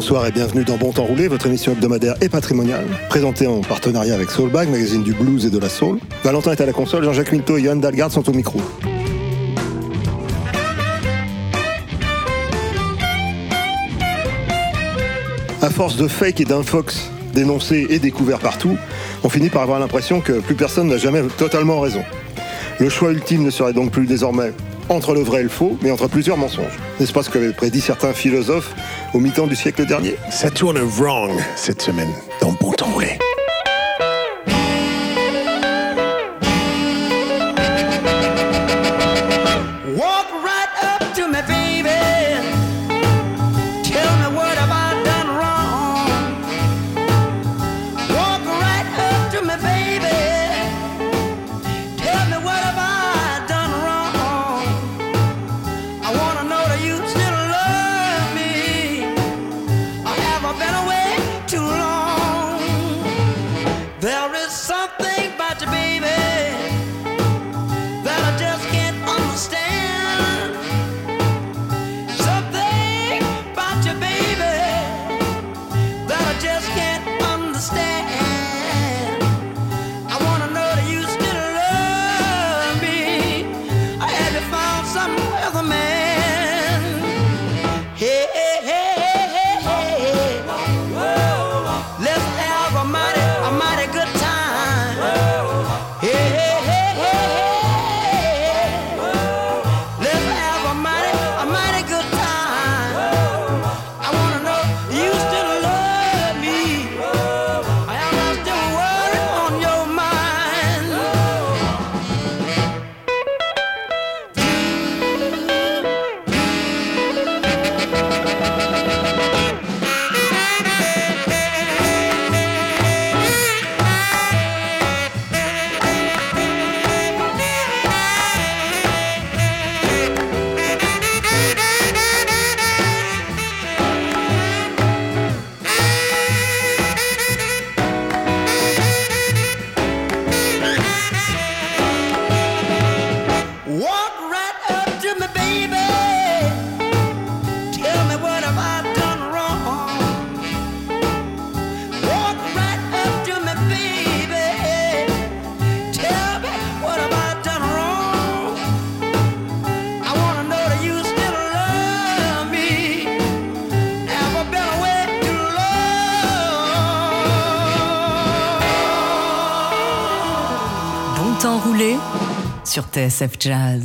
bonsoir et bienvenue dans Bon Temps Roulé, votre émission hebdomadaire et patrimoniale, présentée en partenariat avec Soulbag, magazine du blues et de la soul. Valentin est à la console, Jean-Jacques Minto et Johan Dalgard sont au micro. À force de fake et d'infox dénoncés et découverts partout, on finit par avoir l'impression que plus personne n'a jamais totalement raison. Le choix ultime ne serait donc plus désormais entre le vrai et le faux, mais entre plusieurs mensonges. N'est-ce pas ce qu'avaient prédit certains philosophes au mi-temps du siècle dernier? Ça tourne wrong cette semaine dans Bon Temps Roulé. There is something. sur TSF Jazz.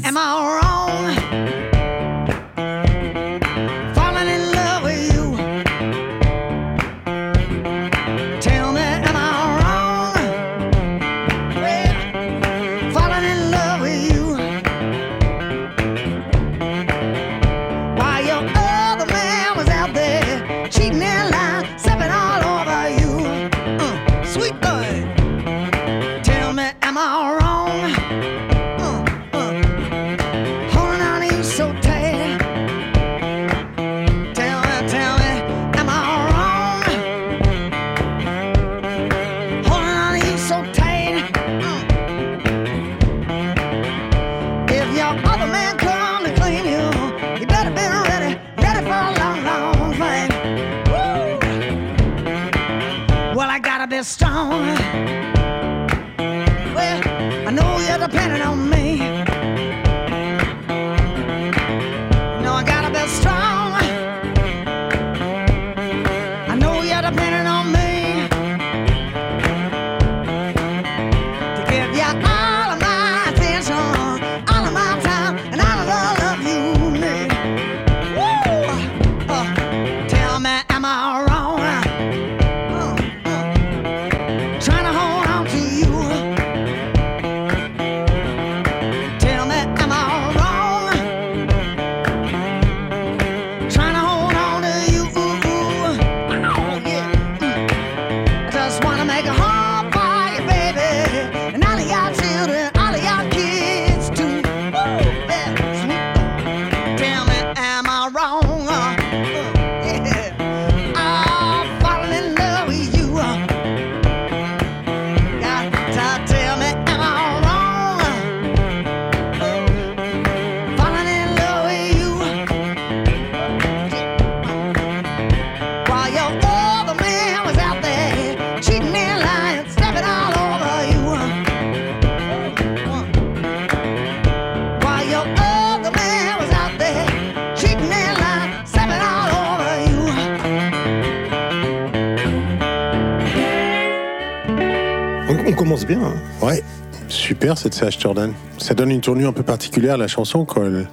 Cette Sage Jordan. Ça donne une tournure un peu particulière à la chanson quand elle,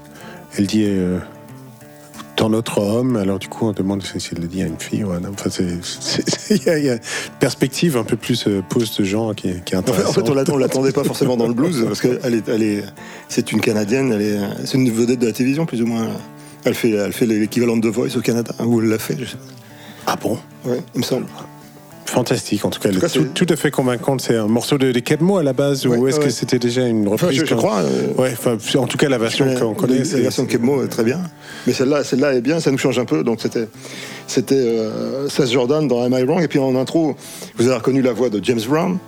elle dit euh, dans notre homme. Alors du coup, on demande si elle le dit à une fille ou à un homme. Enfin, il y, a- il y a une perspective un peu plus euh, pose de genre qui, est- qui est En fait, en intéressante. fait, on l'attend- on l'attendait pas forcément dans le blues parce qu'elle est, elle est, c'est une canadienne, elle est, c'est une vedette de la télévision plus ou moins. Elle fait, elle fait l'équivalent de The Voice au Canada, ou elle l'a fait, je sais. Ah bon? Ouais, il me semble. Fantastique, en tout cas, elle tout cas, tout, à fait convaincante. C'est un morceau de, de Kebmo à la base, Ouais, ou est-ce ouais. que c'était déjà une Enfin, reprise je, je crois. euh, Ouais, enfin, en tout cas, la version qu'on connaît, la version de Kebmo est très bien. Mais celle-là, celle-là est bien, ça nous change un peu. Donc c'était, c'était euh, Seth Jordan dans Am I Wrong? Et puis en intro, vous avez reconnu la voix de James Brown.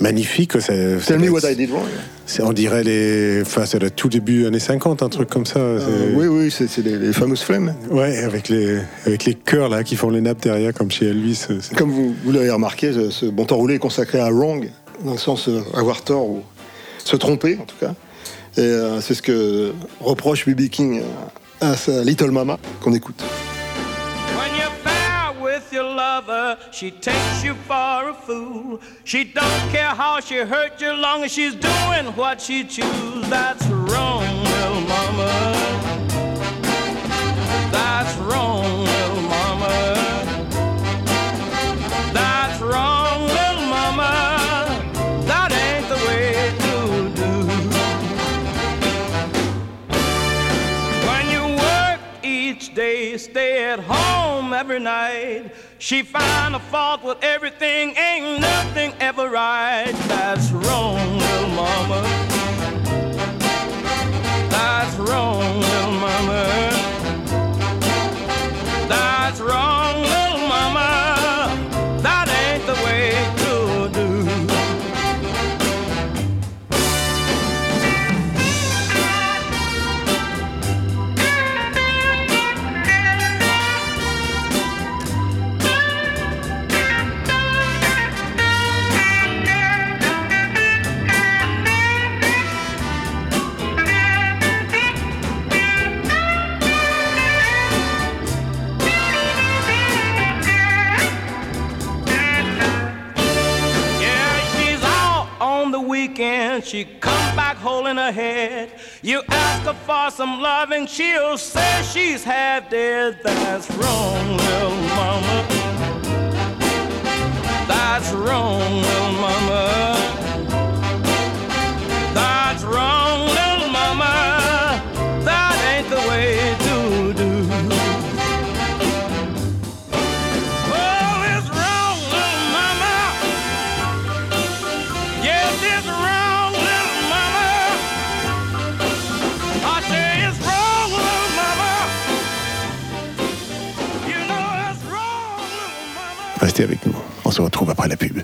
Magnifique. ça- ça Tell me what I did wrong. c'est- On dirait les. Enfin, c'est le tout début années 50, un truc comme ça. Euh, c'est- oui, oui, c'est, c'est les, les fameuses flemmes. Ouais, avec les, avec les chœurs là qui font les nappes derrière, comme chez Elvis. c'est- c'est- Comme vous, vous l'avez remarqué, ce, ce bon temps roulé est consacré à wrong, dans le sens euh, avoir tort ou se tromper en tout cas. Et euh, c'est ce que reproche B.B. King à sa Little Mama qu'on écoute. With your lover, she takes you for a fool. She don't care how she hurt you, long as she's doing what she choose. That's wrong, little mama. That's wrong, every night. She find a fault with everything, ain't nothing ever right. That's wrong, little mama. That's wrong, little mama. Back her head. You ask her for some love and she'll say she's half dead. That's wrong, little mama. That's wrong, little mama. Restez avec nous. On se retrouve après la pub.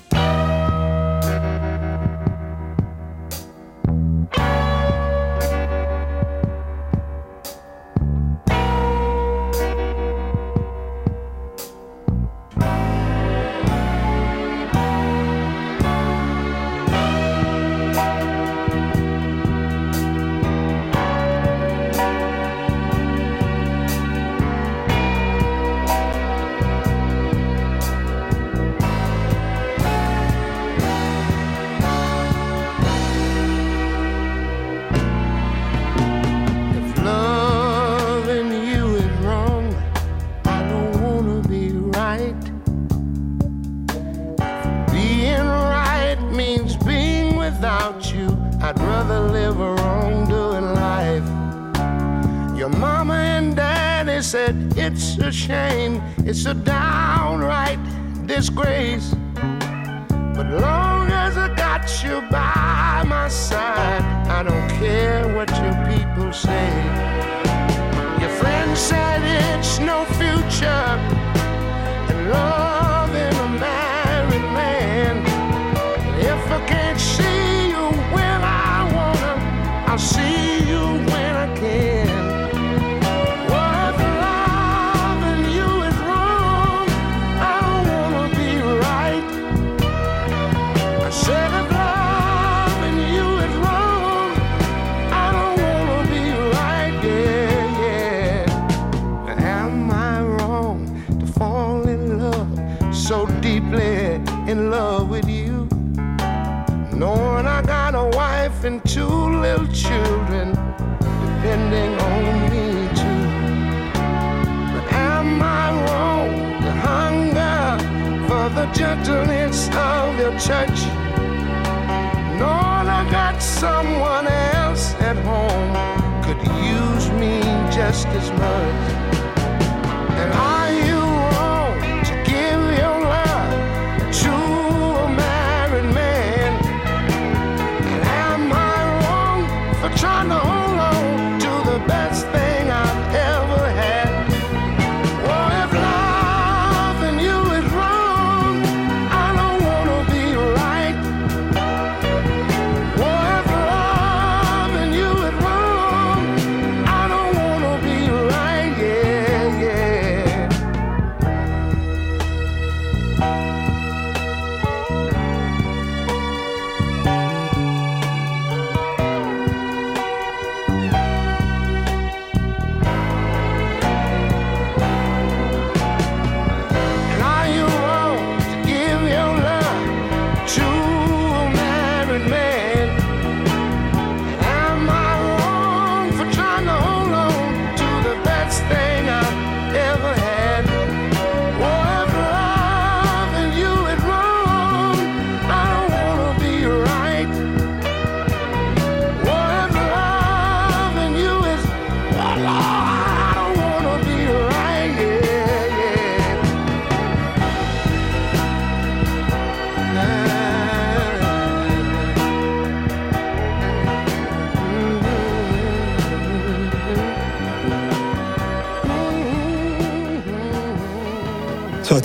Knowing I got a wife and two little children depending on me too. But am I wrong to hunger for the gentleness of your church? Knowing I got someone else at home could use me just as much.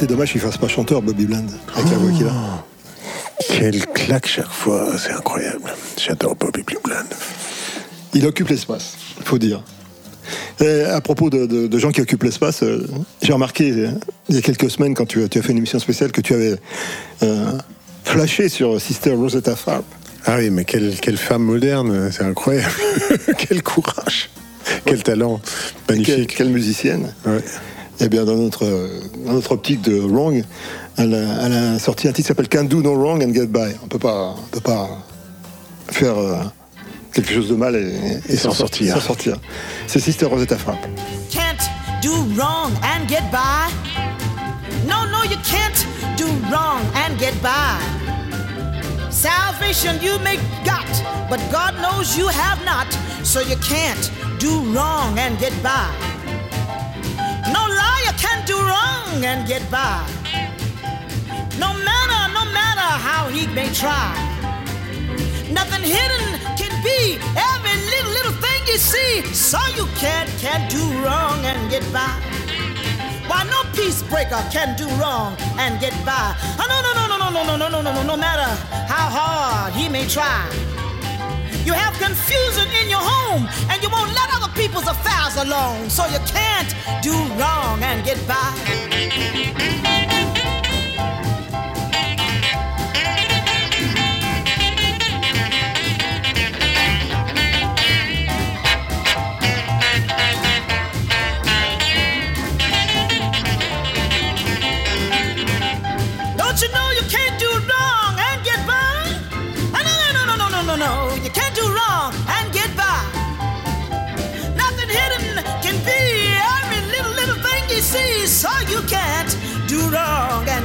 Été dommage qu'il fasse pas chanteur, Bobby Bland, avec la voix qu'il a. Quelle claque chaque fois, c'est incroyable. J'adore Bobby Bland. Il occupe l'espace, il faut dire. Et à propos de, de- de gens qui occupent l'espace, euh, j'ai remarqué euh, il y a quelques semaines, quand tu, as- tu as fait une émission spéciale, que tu avais euh, flashé sur Sister Rosetta Tharpe. Ah oui, mais quelle, quelle femme moderne, c'est incroyable. quel courage, quel talent, Quelle, magnifique. quelle musicienne. Ouais. Eh bien, dans notre, euh, dans notre optique de Wrong, elle a, elle a sorti un titre qui s'appelle Can't Do No Wrong and Get By. On peut pas, on peut pas faire euh, quelque chose de mal et, Et s'en sortir. s'en sortir. C'est Sister Rosetta Tharpe. can't do wrong and get by. No, no, you can't do wrong and get by. Salvation you may got, but God knows you have not, so you can't do wrong and get by. No liar can do wrong and get by. No matter, no matter how he may try. Nothing hidden can be every little little thing you see. So you can't can't do wrong and get by. Why no peace breaker can do wrong and get by. Oh, no no no no no no no no no no no matter how hard he may try. You have confusion in your home and you won't let other people's affairs alone. So you can't do wrong and get by.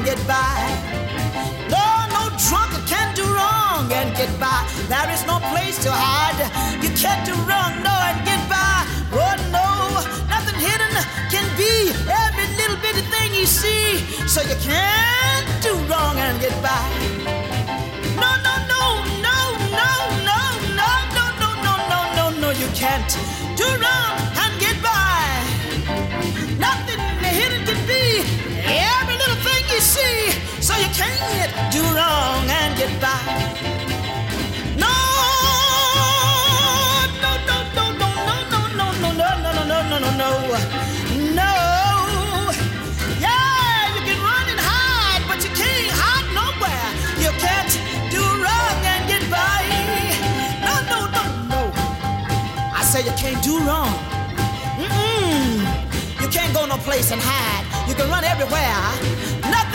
Get by. No, no drunk can do wrong and get by. There is no place to hide. You can't do wrong, no, and get by. Oh, no, nothing hidden can be every little bitty thing you see, so you can't do wrong and get by. No, no, no, no, no, no, no, no, no, no, no, no, no, you can't do wrong see, so you can't do wrong and get by. No, no, no, no, no, no, no, no, no, no, no, no, no, no, no, no. Yeah, you can run and hide, but you can't hide nowhere. You can't do wrong and get by. No, no, no, no. I say you can't do wrong. Mm-mm. You can't go no place and hide. You can run everywhere.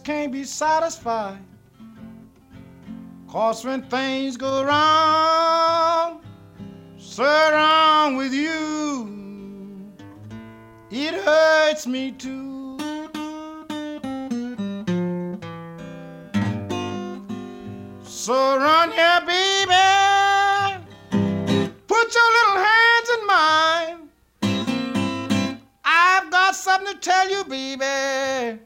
can't be satisfied. Cause when things go wrong, so wrong with you, it hurts me too. So run here, baby. Put your little hands in mine. I've got something to tell you, baby.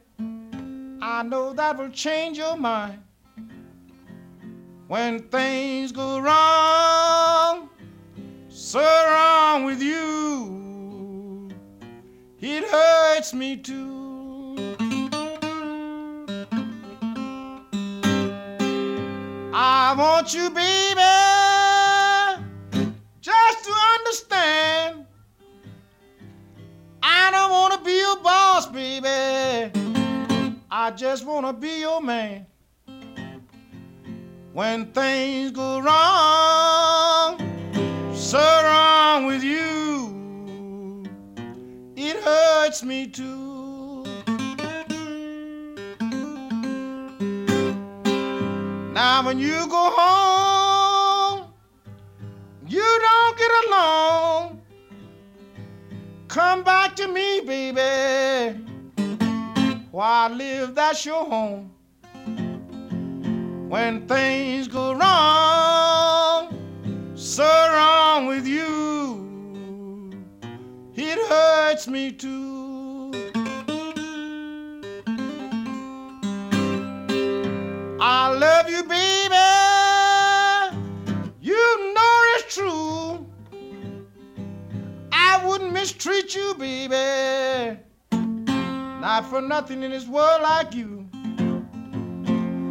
I know that will change your mind. When things go wrong, so wrong with you, it hurts me too. I want you, baby, I just want to be your man. When things go wrong, so wrong with you, it hurts me too. Now, when you go home, you don't get along. Come back to me, baby. Where I live, that's your home. When things go wrong, so wrong with you, it hurts me too. I love you, baby. You know it's true. I wouldn't mistreat you, baby. Not for nothing in this world like you.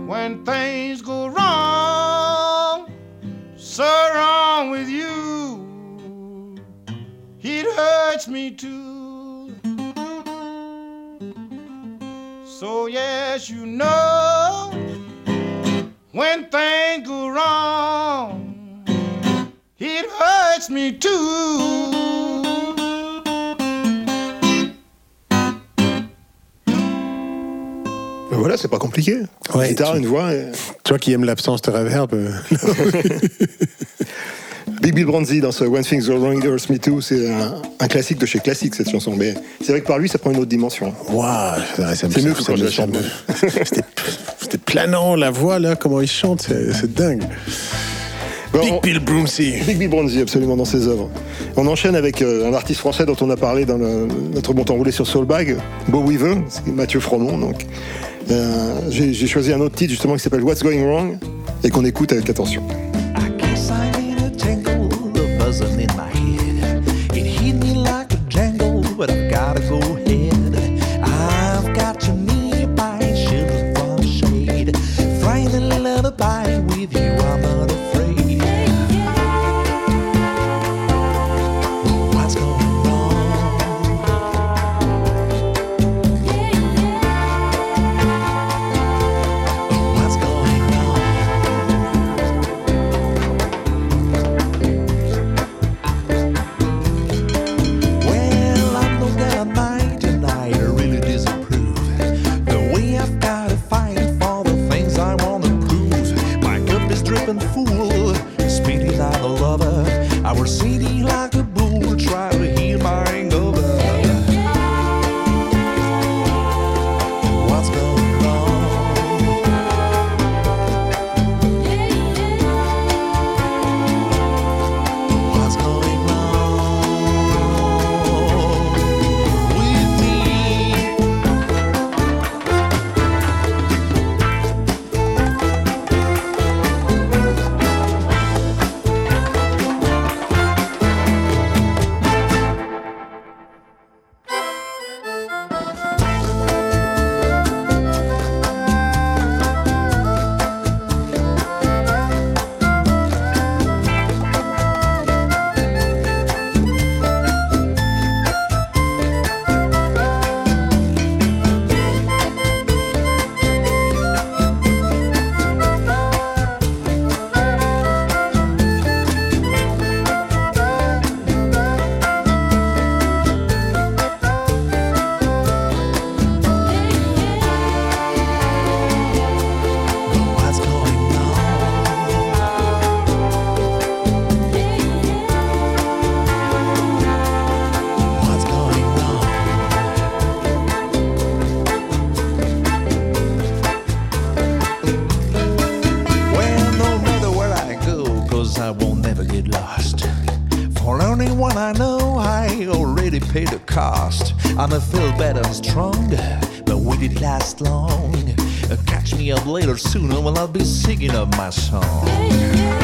When things go wrong, so wrong with you, it hurts me too. So, yes, you know when things go wrong, it hurts me too. Voilà, c'est pas compliqué. Ouais, Guitare, tu- une voix. et- Toi qui aimes l'absence de reverb, euh, Big Bill Bronzy dans ce When Things Wrong, Hurts Me Too, c'est un, un classique de chez classique cette chanson. Mais c'est vrai que par lui, ça prend une autre dimension. waouh, C'est mieux que ça quand je la me- C'était planant, la voix là, comment il chante, c'est dingue. Bon, Big on- Bill Broomsey. Big Bill Bronzy, absolument, dans ses œuvres. On enchaîne avec euh, un artiste français dont on a parlé dans le- notre bon temps roulé sur Soulbag, Beau Weaver, Mathieu Froment. Donc, Euh, j'ai choisi un autre titre justement qui s'appelle What's Going Wrong et qu'on écoute avec attention. I know I already paid the cost. I'ma feel better and stronger, but will it last long? Catch me up later sooner when I'll be singing up my song.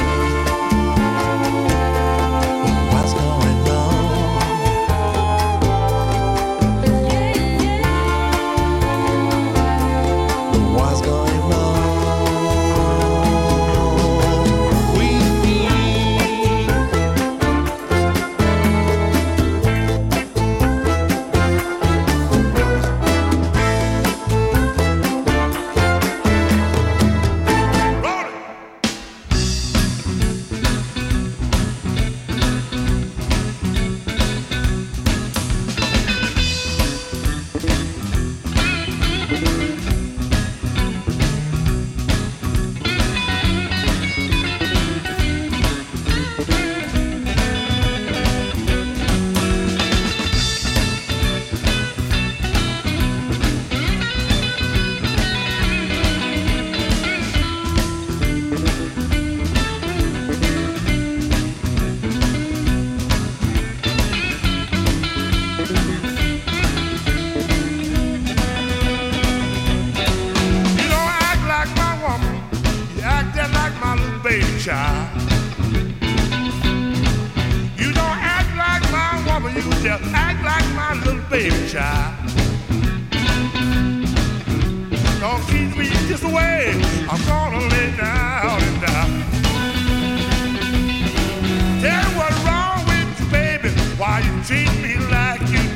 Baby child. You don't act like my woman. You just act like my little baby child. Don't keep me this way. I'm gonna lay down and die. Tell me what's wrong with you, baby. Why you treat me like you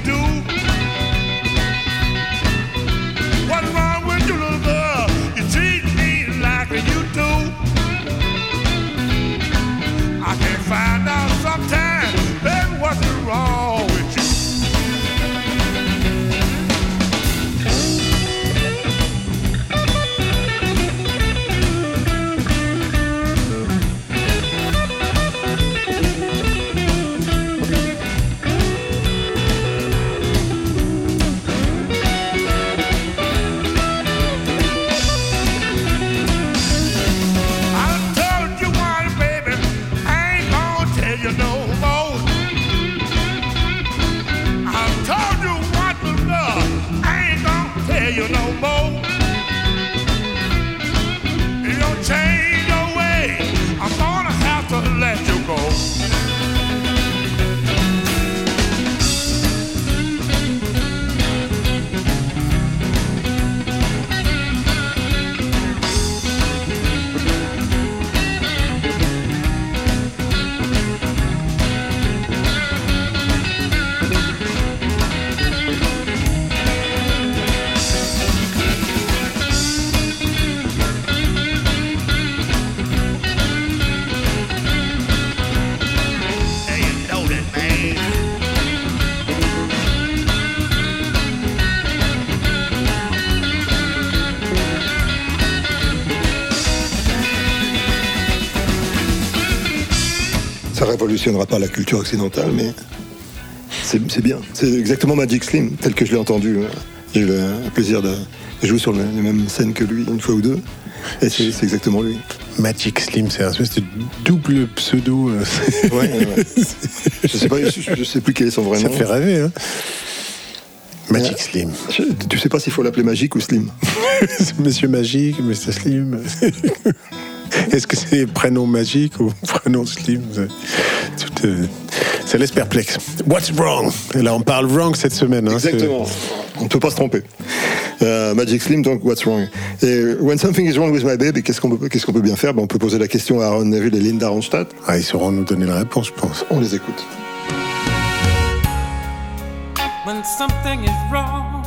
révolutionnera pas la culture occidentale, mais c'est bien. C'est exactement Magic Slim, tel que je l'ai entendu. J'ai eu le plaisir de jouer sur les mêmes scènes que lui une fois ou deux. Et c'est exactement lui. Magic Slim, c'est un espèce de double pseudo. euh, Ouais, ouais. Je sais pas, je, je sais plus quel est son vrai Ça nom. fait rêver, hein Magic Ouais. Slim. Je- tu sais pas s'il faut l'appeler Magique ou Slim. Monsieur Magique, Mr. Slim. Est-ce que c'est prénom magique ou prénom Slim? Tout, euh, Ça laisse perplexe. What's wrong? Et là, on parle wrong cette semaine. hein, Exactement. On ne peut pas se tromper. Euh, Magic Slim, donc What's Wrong? Et When Something is Wrong with My Baby, qu'est-ce qu'on peut, qu'est-ce qu'on peut bien faire? Ben, On peut poser la question à Aaron Neville et Linda Ronstadt. Ah, ils sauront nous donner la réponse, je pense. On les écoute. when something is wrong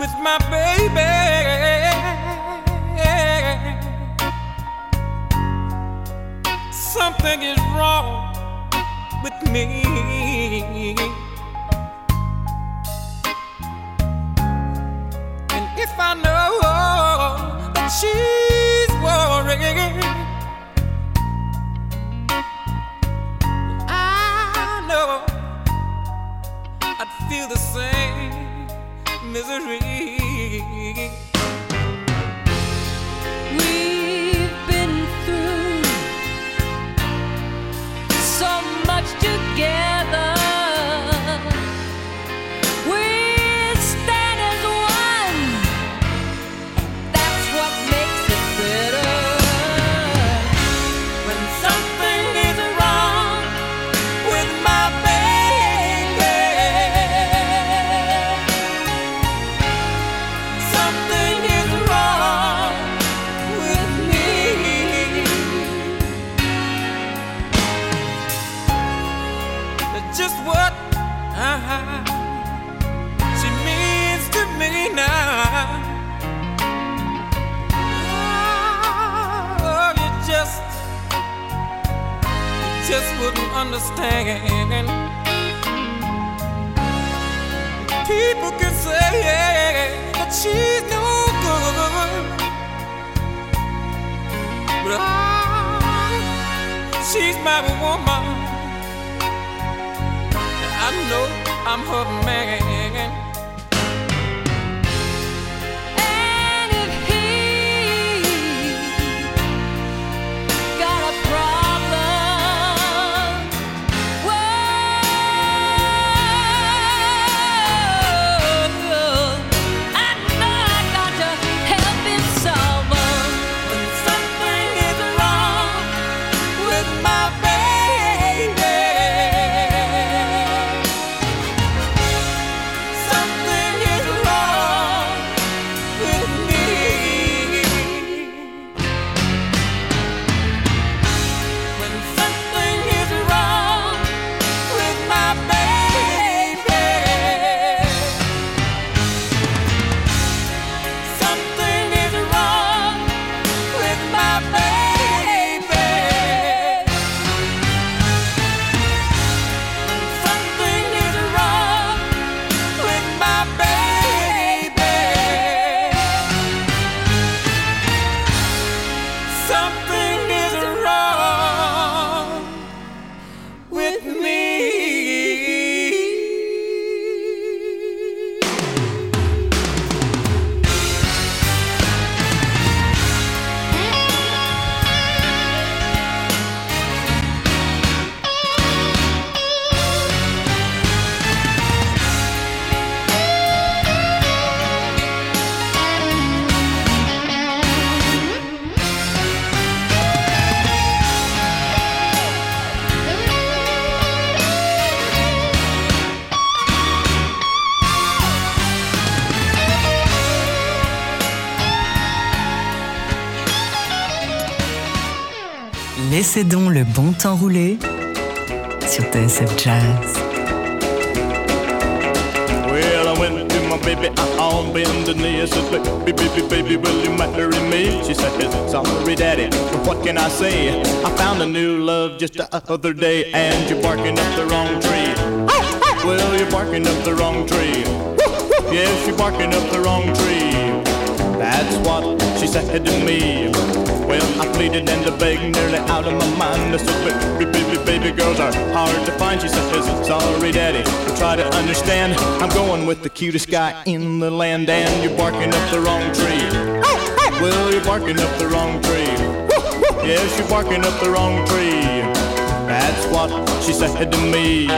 with my baby. Something is wrong with me. Laissez donc le bon temps rouler sur TSF Jazz. Well, I went to my baby on bended knee. Said, baby, baby, baby, will you marry me? She said, sorry, daddy, but what can I say? I found a new love just the other day, and you're barking up the wrong tree. Well, you're barking up the wrong tree. Yes, you're barking up the wrong tree. That's what she said to me. Well, I pleaded and I begged, nearly out of my mind. I said, baby, baby, baby girls are hard to find. She says, sorry, daddy, but try to understand. I'm going with the cutest guy in the land, and you're barking up the wrong tree. Well, you're barking up the wrong tree. Yes, you're barking up the wrong tree. That's what she said to me.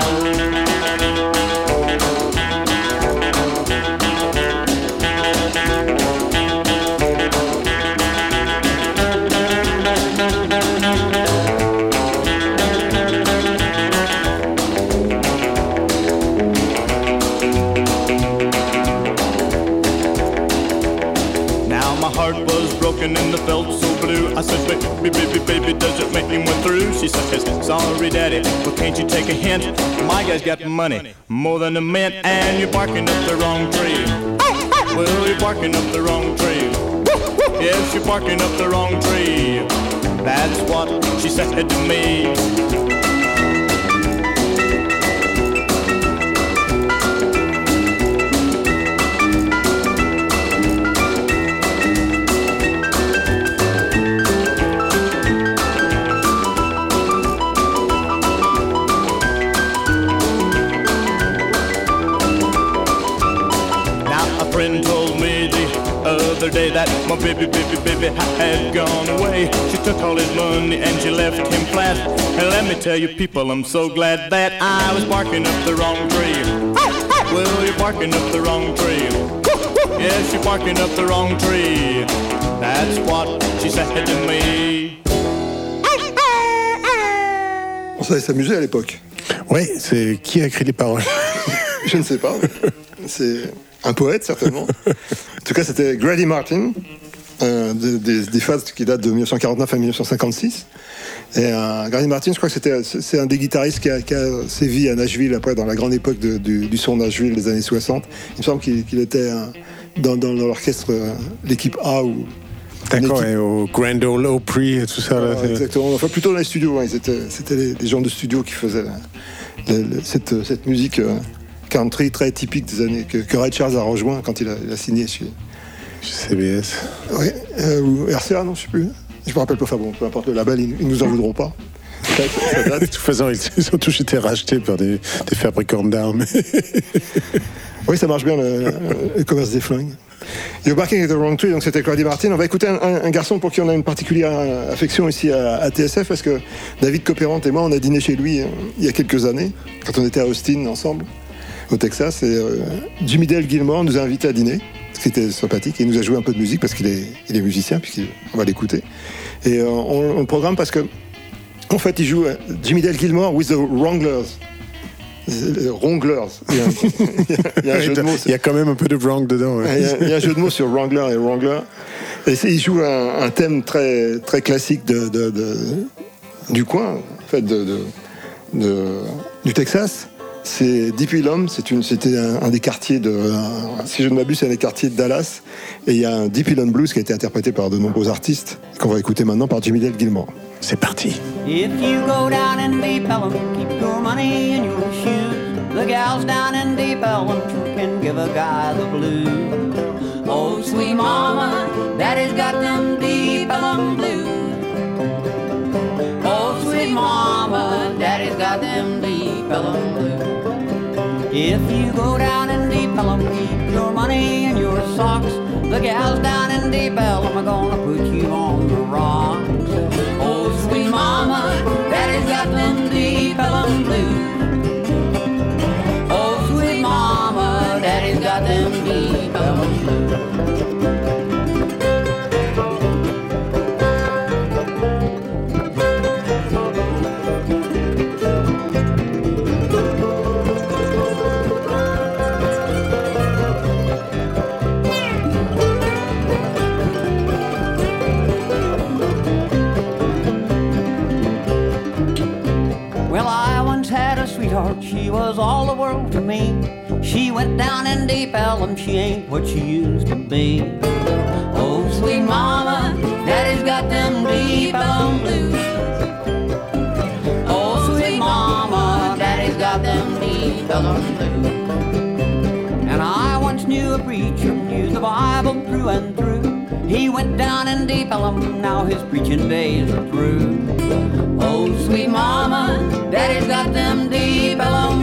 Broken and I felt so blue. I said, baby, baby, baby, does it make me went through? She says, sorry, daddy, but can't you take a hint? My guy's got money, more than a mint, and you're barking up the wrong tree. Well, you're barking up the wrong tree. Yes, you're barking up the wrong tree. That's what she said to me. That my baby, baby, baby had gone away. She took all his money and she left him flat. And let me tell you, people, I'm so glad that I was barking up the wrong tree. Well, you're barking up the wrong tree. Yes, you're barking up the wrong tree. That's what she said to me. On savait s'amuser à l'époque. Ouais, c'est qui a écrit les paroles? Je ne sais pas. C'est un poète, certainement. En tout cas, c'était Grady Martin, euh, des, des- des phases qui datent de 1949 à 1956. Et euh, Grady Martin, je crois que c'était, c'est un des guitaristes qui a, qui a sévi à Nashville après, dans la grande époque de- du, du son Nashville des années 60. Il me semble qu'il, était euh, dans, dans l'orchestre, l'équipe A ou D'accord, et au Grand Ole Opry et tout ça. là, exactement. Enfin, plutôt dans les studios. hein. C'était les, les gens de studio qui faisaient la- la- la- cette, cette musique euh, country très typique des années que, que Ray Charles a rejoint quand il a, il a signé chez. CBS. Oui, euh, ou RCA, non, je sais plus. Je me rappelle pas. Enfin bon, peu importe le label, ils, ils nous en voudront pas. Ça, ça date. De toute façon, ils ont tous été rachetés par des, des fabricants d'armes. Oui, ça marche bien le, le commerce des flingues. You're Barking at the Wrong Tree, donc c'était Claudie Martin. On va écouter un, un- un garçon pour qui on a une particulière euh, affection ici à, à TSF, parce que David Copérant et moi, on a dîné chez lui euh, il y a quelques années, quand on était à Austin ensemble, au Texas. Et euh, Jimmy Dale Gilmore nous a invités à dîner, ce qui était sympathique. Et il nous a joué un peu de musique, parce qu'il est, il est musicien, puisqu'on va l'écouter. Et euh, on, on le programme parce que, en fait, il joue euh, Jimmy Dale Gilmore with the Wranglers. Wranglers. Il y a un, il y a un jeu de mots. Il y a quand même un peu de wrong dedans. ouais. Il y, a, il y a un jeu de mots sur Wrangler et Wrangler. Et il joue un, un thème très, très classique de, de- de- du coin, en fait, de, de- de- du Texas. C'est Deep Ellum, c'est une- c'était un, un des quartiers de, un- si je ne m'abuse, c'est un des quartiers de Dallas. Et il y a un Deep Ellum Blues qui a été interprété par de nombreux artistes, qu'on va écouter maintenant par Jimmy Dale Gilmore. C'est parti. If you go down in Deep Ellum, keep your money in your shoes. The gals down in Deep sure can give a guy the blues. Oh, sweet mama, daddy's got them Deep Ellum blues. Oh, sweet mama, daddy's got them Deep Ellum blues. If you go down in Deep Ellum, keep your money in your socks. The gals down in Deep Ellum are gonna put you on the rocks. Oh, sweet mama, daddy's got them Deep Ellum blues. Oh, sweet mama, daddy's got them Deep Ellum blues. She was all the world to me. She went down in Deep Ellum, she ain't what she used to be. Oh, sweet mama, daddy's got them Deep Ellum blues. Oh, sweet mama, daddy's got them Deep Ellum blues. And I once knew a preacher, knew the Bible through and through. He went down in Deep Ellum, now his preaching days are through. Oh, sweet mama, daddy's got them Deep Ellum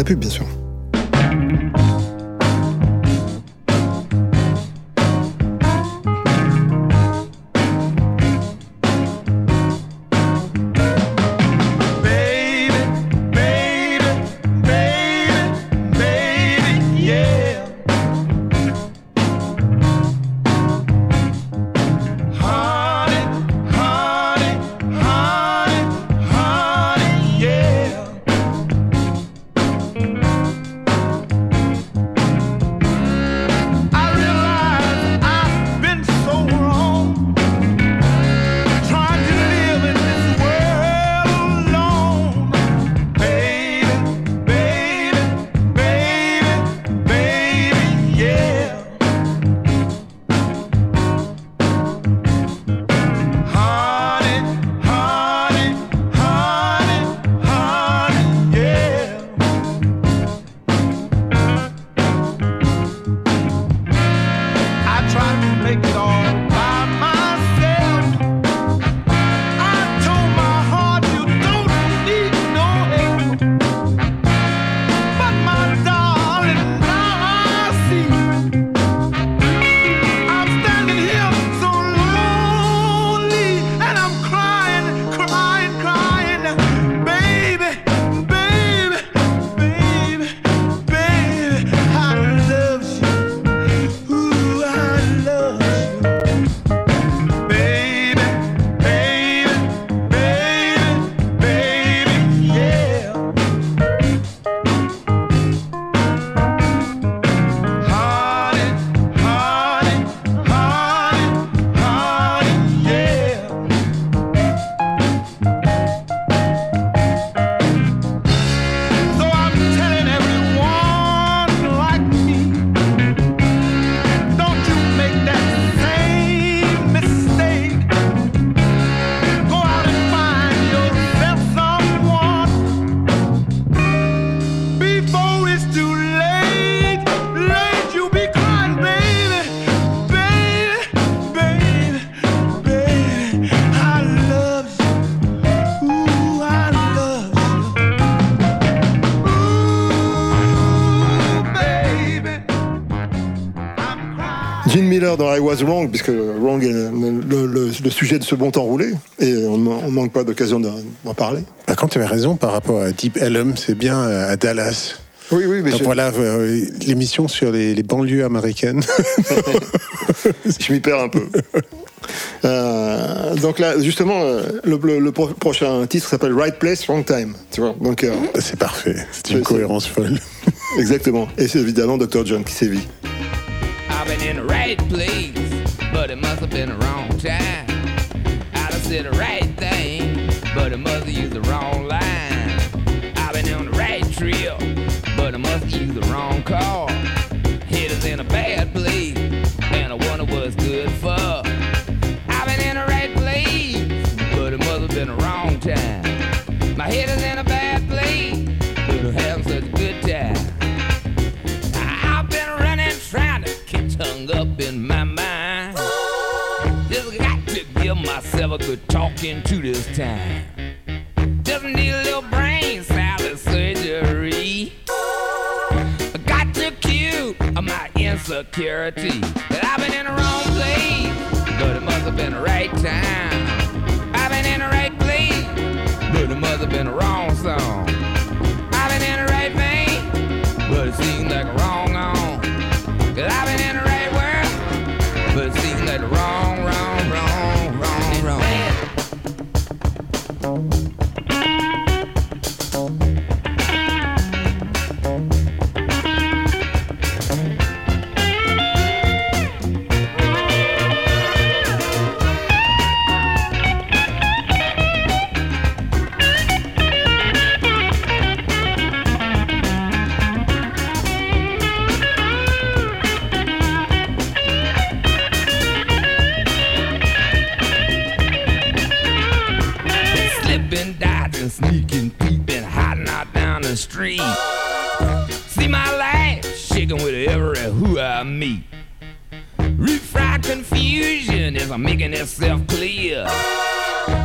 la pub, bien sûr. I Was Wrong, puisque Wrong est le, le- le- le sujet de ce bon temps roulé, et on ne manque pas d'occasion d'en parler. Par contre, tu avais raison par rapport à Deep Ellum, c'est bien euh, à Dallas. Oui, oui, mais Donc je, voilà, euh, l'émission sur les, les banlieues américaines. je m'y perds un peu. Euh, donc là, justement, le, le- le pro- prochain titre s'appelle Right Place, Wrong Time. Tu vois, donc euh, c'est parfait, c'est une cohérence folle. exactement. Et c'est évidemment Dr. John qui sévit. I've been in the right place, but it must have been the wrong time. I done said the right good talking to this time. Just need a little brain salad surgery. I got to cue my insecurity. That I've been in the wrong place, but it must have been the right time.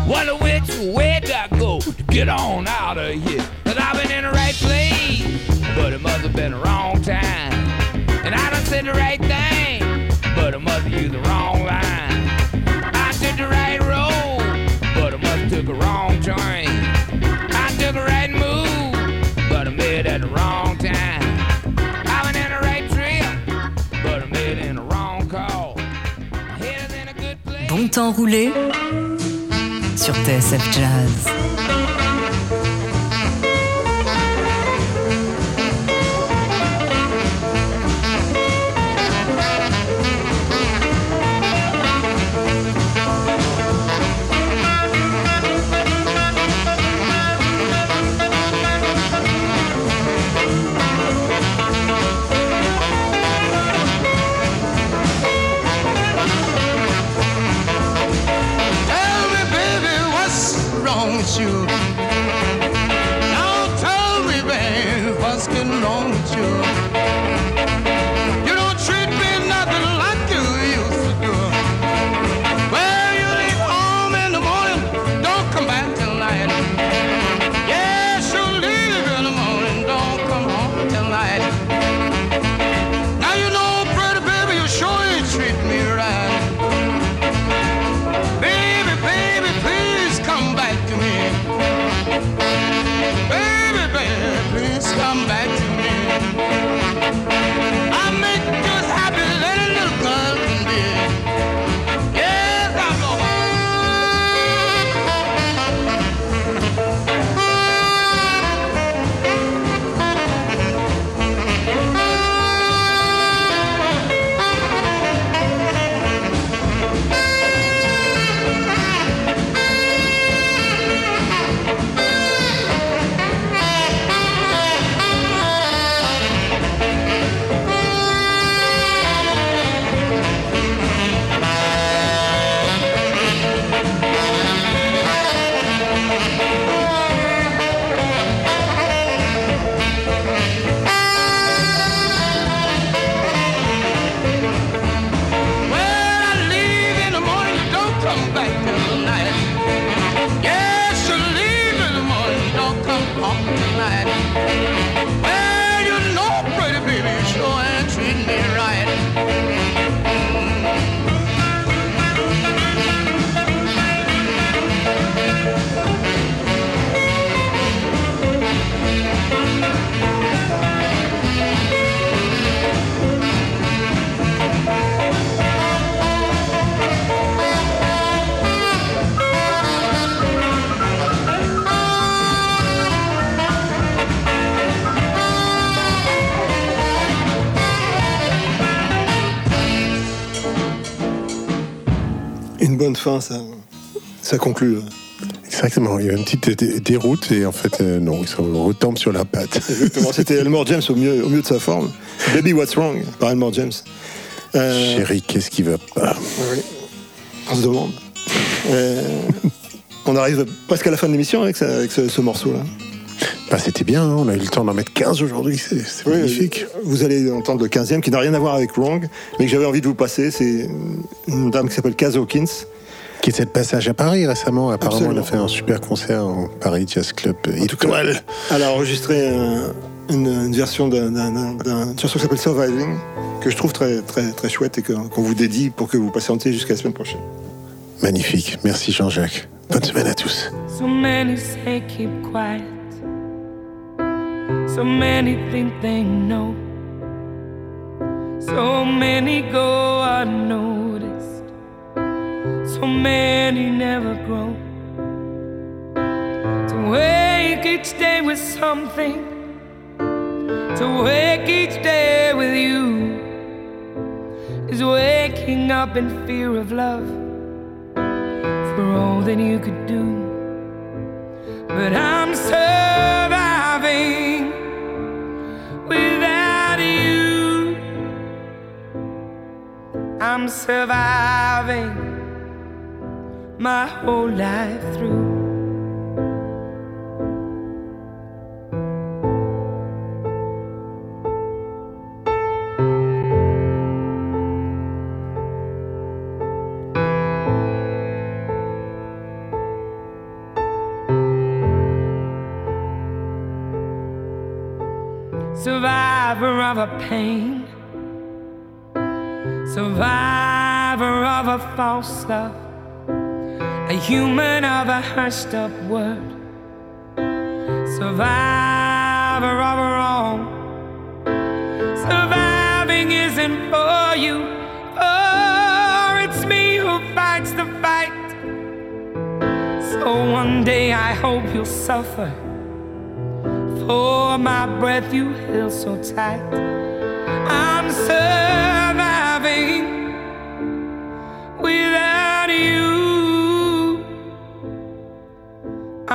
Wonder which way do I go to get on out of here? Cause I've been in the right place, but it must have been the wrong time. And I done said the right thing, but I must have used the wrong line. I took the right road, but I must have took a wrong turn. I took a right move, but I made it at the wrong time. The it the. Bon temps roulé sur TSF Jazz. Bonne fin, ça, ça conclut. euh, Exactement, il y a une petite dé- déroute et en fait, euh, non, ils sont retombe sur la patte. Exactement, c'était Elmore James au mieux, au mieux de sa forme. Baby What's Wrong? Par Elmore James. Euh, Chérie, qu'est-ce qui va pas? oui, on se demande. Euh, on arrive presque à la fin de l'émission avec, ça- avec ce, ce morceau-là. Bah, C'était bien, hein, on a eu le temps d'en mettre 15 aujourd'hui, c'est c'est Oui, magnifique. Vous allez entendre le 15e qui n'a rien à voir avec Wrong, mais que j'avais envie de vous passer. C'est une dame qui s'appelle Kaz Hawkins. Qui était de passage à Paris récemment. Apparemment, elle a Absolument. fait un super concert au Paris Jazz Club étoile. Elle a enregistré un- une, une version d'un- d'un- d'un- d'une chanson qui s'appelle Surviving, que je trouve très, très, très chouette et que- qu'on vous dédie pour que vous patientiez jusqu'à la semaine prochaine. Magnifique. Merci Jean-Jacques. Bonne semaine à tous. So many say keep quiet. So many think they know. So many go unnoticed. So many never grow. To wake each day with something. To wake each day with you. Is waking up in fear of love for all that you could do. But I'm surviving without you. I'm surviving my whole life through. survivor of a pain, survivor of a false love, human of a hushed up word, survivor of a wrong. Surviving isn't for you, for it's me who fights the fight. So one day I hope you'll suffer. For my breath you held so tight. I'm surviving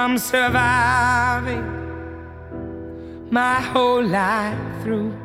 I'm surviving my whole life through.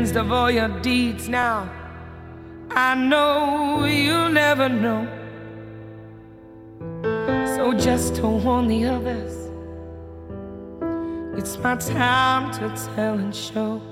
Cleansed of all your deeds now. I know you'll never know. So just to warn the others, it's my time to tell and show.